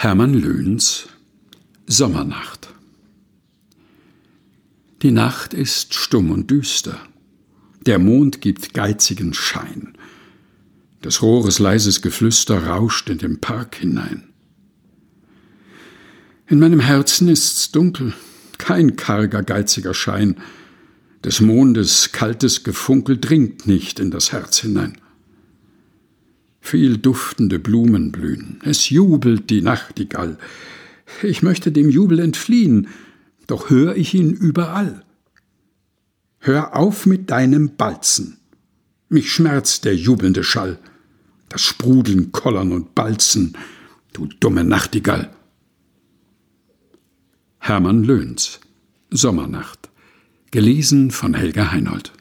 Hermann Löhns Sommernacht Die Nacht ist stumm und düster. Der Mond gibt geizigen Schein. Des Rohres leises Geflüster rauscht in den Park hinein. In meinem Herzen ist's dunkel, kein karger, geiziger Schein. Des Mondes kaltes Gefunkel dringt nicht in das Herz hinein. Viel duftende Blumen blühen, es jubelt die Nachtigall. Ich möchte dem Jubel entfliehen, doch hör ich ihn überall. Hör auf mit deinem Balzen. Mich schmerzt der jubelnde Schall, das Sprudeln, Kollern und Balzen, du dumme Nachtigall. Hermann Löhns Sommernacht gelesen von Helga Heinold